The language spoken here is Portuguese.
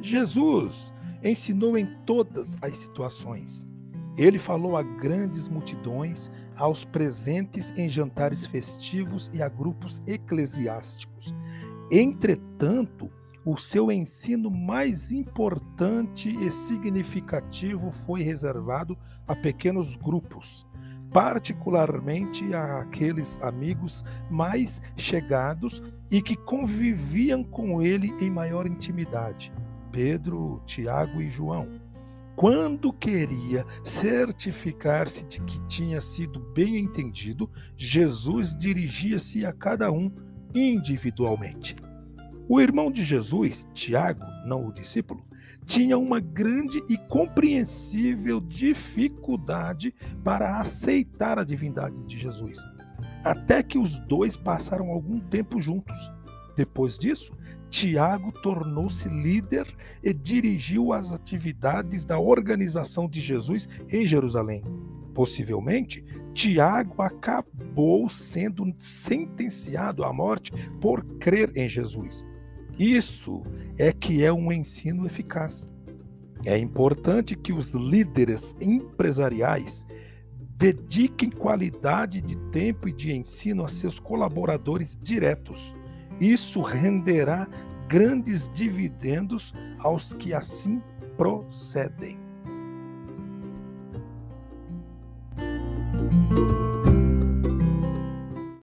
Jesus ensinou em todas as situações. Ele falou a grandes multidões, aos presentes em jantares festivos e a grupos eclesiásticos. Entretanto, o seu ensino mais importante e significativo foi reservado a pequenos grupos, particularmente àqueles amigos mais chegados e que conviviam com ele em maior intimidade: Pedro, Tiago e João. Quando queria certificar-se de que tinha sido bem entendido, Jesus dirigia-se a cada um individualmente. O irmão de Jesus, Tiago, não o discípulo, tinha uma grande e compreensível dificuldade para aceitar a divindade de Jesus, até que os dois passaram algum tempo juntos. Depois disso, Tiago tornou-se líder e dirigiu as atividades da organização de Jesus em Jerusalém. Possivelmente, Tiago acabou sendo sentenciado à morte por crer em Jesus. Isso é que é um ensino eficaz. É importante que os líderes empresariais dediquem qualidade de tempo e de ensino a seus colaboradores diretos. Isso renderá grandes dividendos aos que assim procedem.